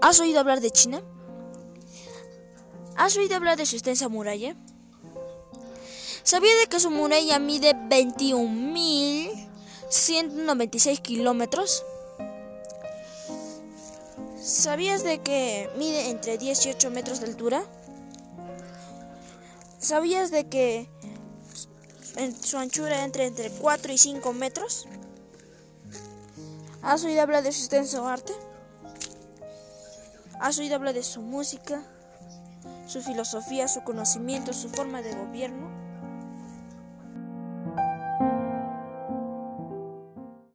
¿Has oído hablar de China? ¿Has oído hablar de su extensa muralla? ¿Sabías de que su muralla mide 21.196 kilómetros? ¿Sabías de que mide entre 18 metros de altura? ¿Sabías de que su anchura entre entre 4 y 5 metros? ¿Has oído hablar de su extenso arte? ¿Has oído hablar de su música, su filosofía, su conocimiento, su forma de gobierno?